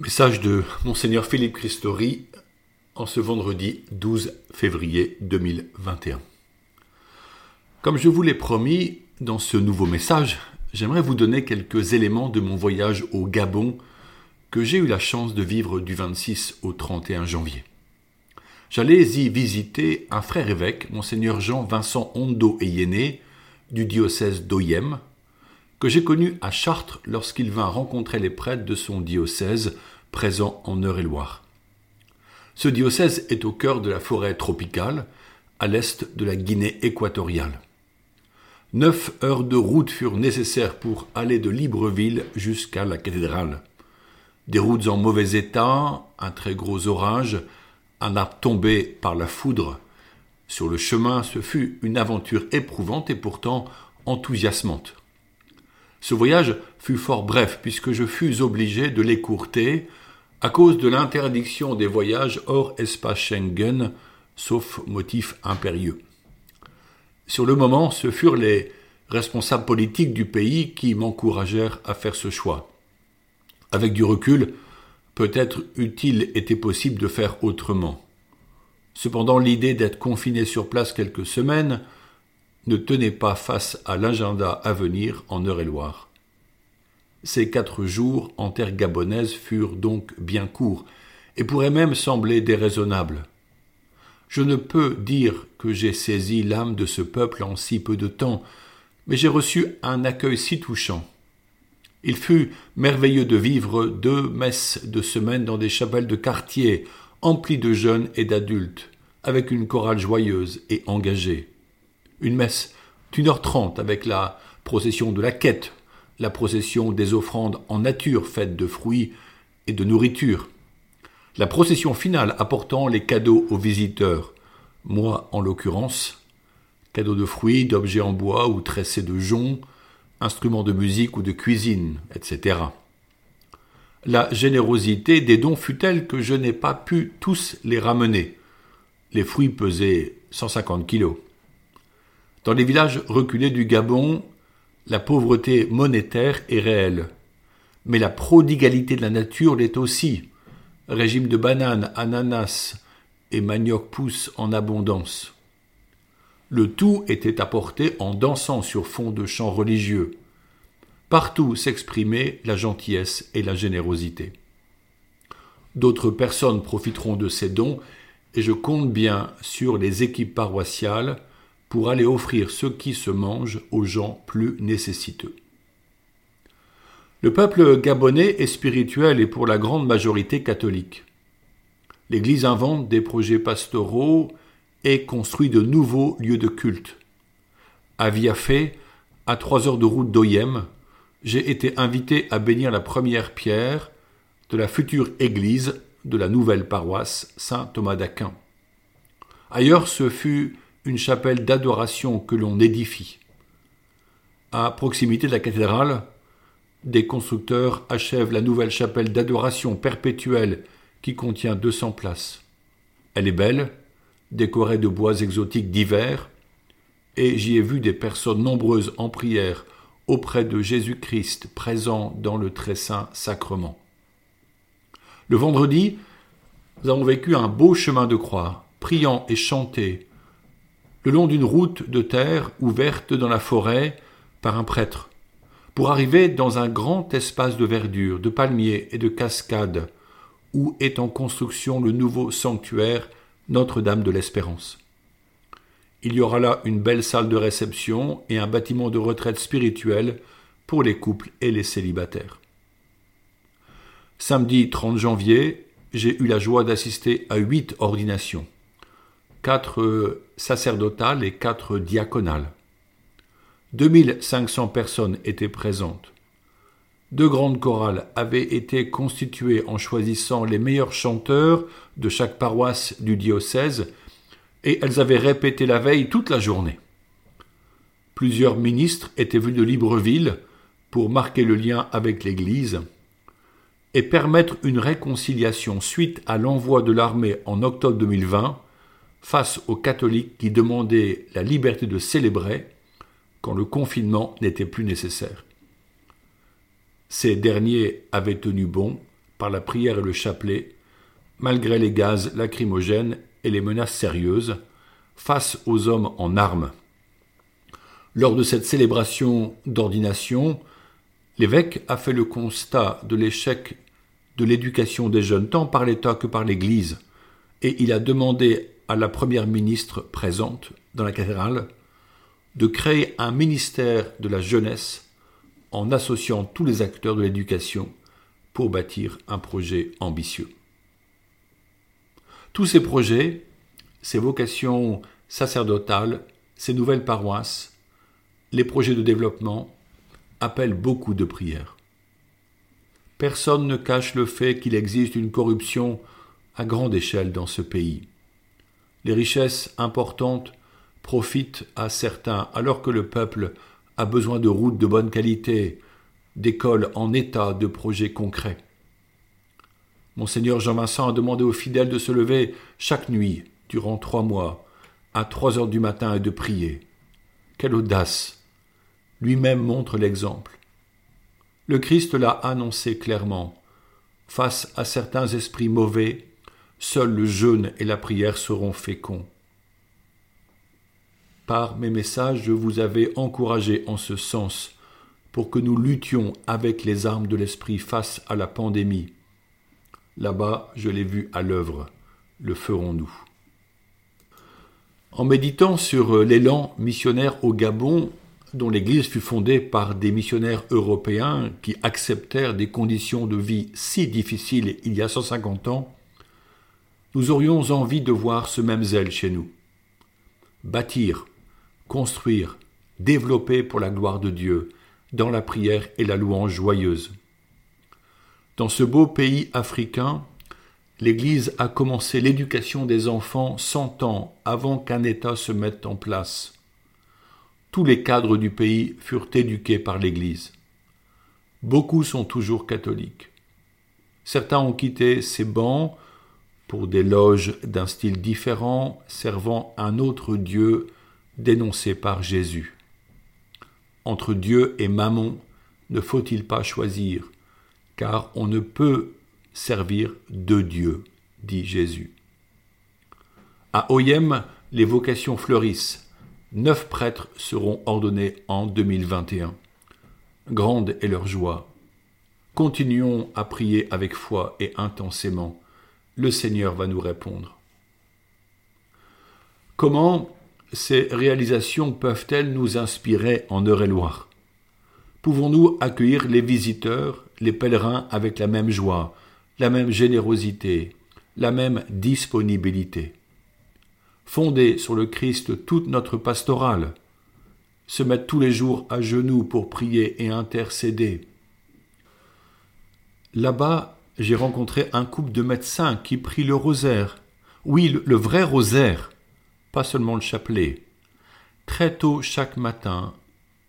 Message de Monseigneur Philippe Christori en ce vendredi 12 février 2021. Comme je vous l'ai promis, dans ce nouveau message, j'aimerais vous donner quelques éléments de mon voyage au Gabon que j'ai eu la chance de vivre du 26 au 31 janvier. J'allais y visiter un frère évêque, Monseigneur Jean-Vincent Hondo Eyéné, du diocèse d'Oyem, que j'ai connu à Chartres lorsqu'il vint rencontrer les prêtres de son diocèse présents en Eure-et-Loire. Ce diocèse est au cœur de la forêt tropicale, à l'est de la Guinée équatoriale. Neuf heures de route furent nécessaires pour aller de Libreville jusqu'à la cathédrale. Des routes en mauvais état, un très gros orage, un arbre tombé par la foudre. Sur le chemin, ce fut une aventure éprouvante et pourtant enthousiasmante. Ce voyage fut fort bref puisque je fus obligé de l'écourter à cause de l'interdiction des voyages hors espace Schengen, sauf motif impérieux. Sur le moment, ce furent les responsables politiques du pays qui m'encouragèrent à faire ce choix. Avec du recul, peut-être eût-il été possible de faire autrement. Cependant, l'idée d'être confiné sur place quelques semaines ne tenait pas face à l'agenda à venir en Eure-et-Loire. Ces quatre jours en terre gabonaise furent donc bien courts, et pourraient même sembler déraisonnables. Je ne peux dire que j'ai saisi l'âme de ce peuple en si peu de temps, mais j'ai reçu un accueil si touchant. Il fut merveilleux de vivre deux messes de semaine dans des chapelles de quartier, emplies de jeunes et d'adultes, avec une chorale joyeuse et engagée une messe d'une heure trente avec la procession de la quête, la procession des offrandes en nature faites de fruits et de nourriture, la procession finale apportant les cadeaux aux visiteurs, moi en l'occurrence, cadeaux de fruits, d'objets en bois ou tressés de joncs, instruments de musique ou de cuisine, etc. La générosité des dons fut telle que je n'ai pas pu tous les ramener. Les fruits pesaient 150 kilos. Dans les villages reculés du Gabon, la pauvreté monétaire est réelle. Mais la prodigalité de la nature l'est aussi. Régime de bananes, ananas et manioc poussent en abondance. Le tout était apporté en dansant sur fond de chants religieux. Partout s'exprimait la gentillesse et la générosité. D'autres personnes profiteront de ces dons et je compte bien sur les équipes paroissiales pour aller offrir ce qui se mange aux gens plus nécessiteux. Le peuple gabonais est spirituel et pour la grande majorité catholique. L'Église invente des projets pastoraux et construit de nouveaux lieux de culte. À Viafé, à trois heures de route d'Oyem, j'ai été invité à bénir la première pierre de la future église de la nouvelle paroisse Saint Thomas d'Aquin. Ailleurs, ce fut une chapelle d'adoration que l'on édifie. À proximité de la cathédrale, des constructeurs achèvent la nouvelle chapelle d'adoration perpétuelle qui contient 200 places. Elle est belle, décorée de bois exotiques divers, et j'y ai vu des personnes nombreuses en prière auprès de Jésus-Christ présent dans le très saint sacrement. Le vendredi, nous avons vécu un beau chemin de croix, priant et chanté, le long d'une route de terre ouverte dans la forêt par un prêtre, pour arriver dans un grand espace de verdure, de palmiers et de cascades, où est en construction le nouveau sanctuaire Notre-Dame de l'Espérance. Il y aura là une belle salle de réception et un bâtiment de retraite spirituelle pour les couples et les célibataires. Samedi 30 janvier, j'ai eu la joie d'assister à huit ordinations quatre sacerdotales et quatre diaconales. 2500 personnes étaient présentes. Deux grandes chorales avaient été constituées en choisissant les meilleurs chanteurs de chaque paroisse du diocèse et elles avaient répété la veille toute la journée. Plusieurs ministres étaient venus de Libreville pour marquer le lien avec l'Église et permettre une réconciliation suite à l'envoi de l'armée en octobre 2020 face aux catholiques qui demandaient la liberté de célébrer quand le confinement n'était plus nécessaire. Ces derniers avaient tenu bon, par la prière et le chapelet, malgré les gaz lacrymogènes et les menaces sérieuses, face aux hommes en armes. Lors de cette célébration d'ordination, l'évêque a fait le constat de l'échec de l'éducation des jeunes, tant par l'État que par l'Église, et il a demandé à la première ministre présente dans la cathédrale de créer un ministère de la jeunesse en associant tous les acteurs de l'éducation pour bâtir un projet ambitieux. Tous ces projets, ces vocations sacerdotales, ces nouvelles paroisses, les projets de développement appellent beaucoup de prières. Personne ne cache le fait qu'il existe une corruption à grande échelle dans ce pays. Les richesses importantes profitent à certains alors que le peuple a besoin de routes de bonne qualité, d'écoles en état, de projets concrets. Monseigneur Jean-Vincent a demandé aux fidèles de se lever chaque nuit, durant trois mois, à trois heures du matin et de prier. Quelle audace Lui-même montre l'exemple. Le Christ l'a annoncé clairement. Face à certains esprits mauvais, seuls le jeûne et la prière seront féconds. Par mes messages, je vous avais encouragé en ce sens pour que nous luttions avec les armes de l'esprit face à la pandémie. Là-bas, je l'ai vu à l'œuvre. Le ferons-nous? En méditant sur l'élan missionnaire au Gabon, dont l'Église fut fondée par des missionnaires européens qui acceptèrent des conditions de vie si difficiles il y a 150 ans, nous aurions envie de voir ce même zèle chez nous. Bâtir, construire, développer pour la gloire de Dieu, dans la prière et la louange joyeuse. Dans ce beau pays africain, l'Église a commencé l'éducation des enfants cent ans avant qu'un État se mette en place. Tous les cadres du pays furent éduqués par l'Église. Beaucoup sont toujours catholiques. Certains ont quitté ces bancs pour des loges d'un style différent, servant un autre Dieu dénoncé par Jésus. Entre Dieu et Mammon, ne faut-il pas choisir, car on ne peut servir deux dieux, dit Jésus. À Oyem, les vocations fleurissent. Neuf prêtres seront ordonnés en 2021. Grande est leur joie. Continuons à prier avec foi et intensément. Le Seigneur va nous répondre. Comment ces réalisations peuvent-elles nous inspirer en Eure-et-Loire? Pouvons-nous accueillir les visiteurs, les pèlerins avec la même joie, la même générosité, la même disponibilité? Fonder sur le Christ toute notre pastorale, se mettre tous les jours à genoux pour prier et intercéder. Là-bas, j'ai rencontré un couple de médecins qui prient le rosaire. Oui, le, le vrai rosaire pas seulement le chapelet. Très tôt chaque matin,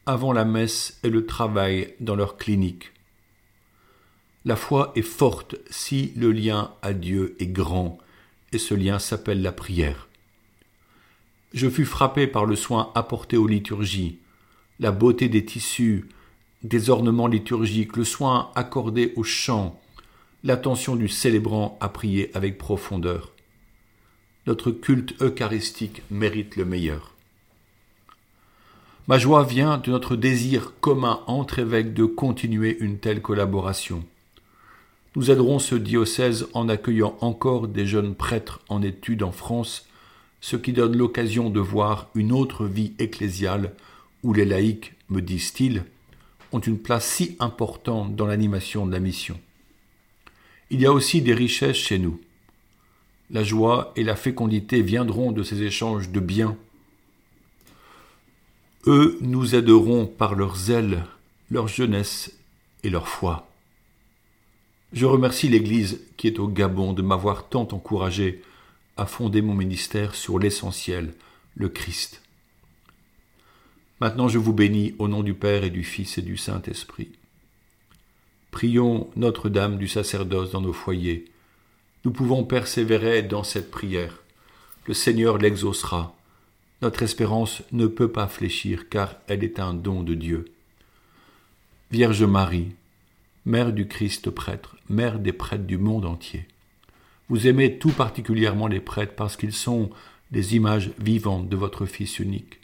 avant la messe et le travail dans leur clinique. La foi est forte si le lien à Dieu est grand, et ce lien s'appelle la prière. Je fus frappé par le soin apporté aux liturgies, la beauté des tissus, des ornements liturgiques, le soin accordé au chant, l'attention du célébrant à prier avec profondeur notre culte eucharistique mérite le meilleur. Ma joie vient de notre désir commun entre évêques de continuer une telle collaboration. Nous aiderons ce diocèse en accueillant encore des jeunes prêtres en études en France, ce qui donne l'occasion de voir une autre vie ecclésiale où les laïcs, me disent-ils, ont une place si importante dans l'animation de la mission. Il y a aussi des richesses chez nous. La joie et la fécondité viendront de ces échanges de biens. Eux nous aideront par leur zèle, leur jeunesse et leur foi. Je remercie l'Église qui est au Gabon de m'avoir tant encouragé à fonder mon ministère sur l'essentiel, le Christ. Maintenant je vous bénis au nom du Père et du Fils et du Saint-Esprit. Prions Notre-Dame du sacerdoce dans nos foyers, nous pouvons persévérer dans cette prière. Le Seigneur l'exaucera. Notre espérance ne peut pas fléchir car elle est un don de Dieu. Vierge Marie, Mère du Christ prêtre, Mère des prêtres du monde entier. Vous aimez tout particulièrement les prêtres parce qu'ils sont des images vivantes de votre Fils unique.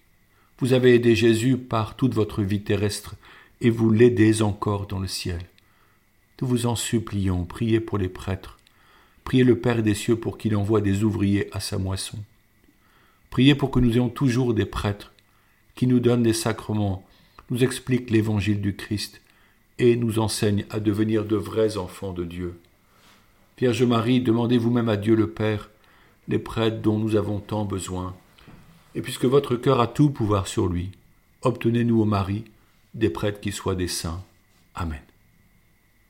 Vous avez aidé Jésus par toute votre vie terrestre et vous l'aidez encore dans le ciel. Nous vous en supplions, priez pour les prêtres. Priez le Père des cieux pour qu'il envoie des ouvriers à sa moisson. Priez pour que nous ayons toujours des prêtres qui nous donnent des sacrements, nous expliquent l'évangile du Christ et nous enseignent à devenir de vrais enfants de Dieu. Vierge Marie, demandez vous-même à Dieu le Père les prêtres dont nous avons tant besoin. Et puisque votre cœur a tout pouvoir sur lui, obtenez-nous au Marie des prêtres qui soient des saints. Amen.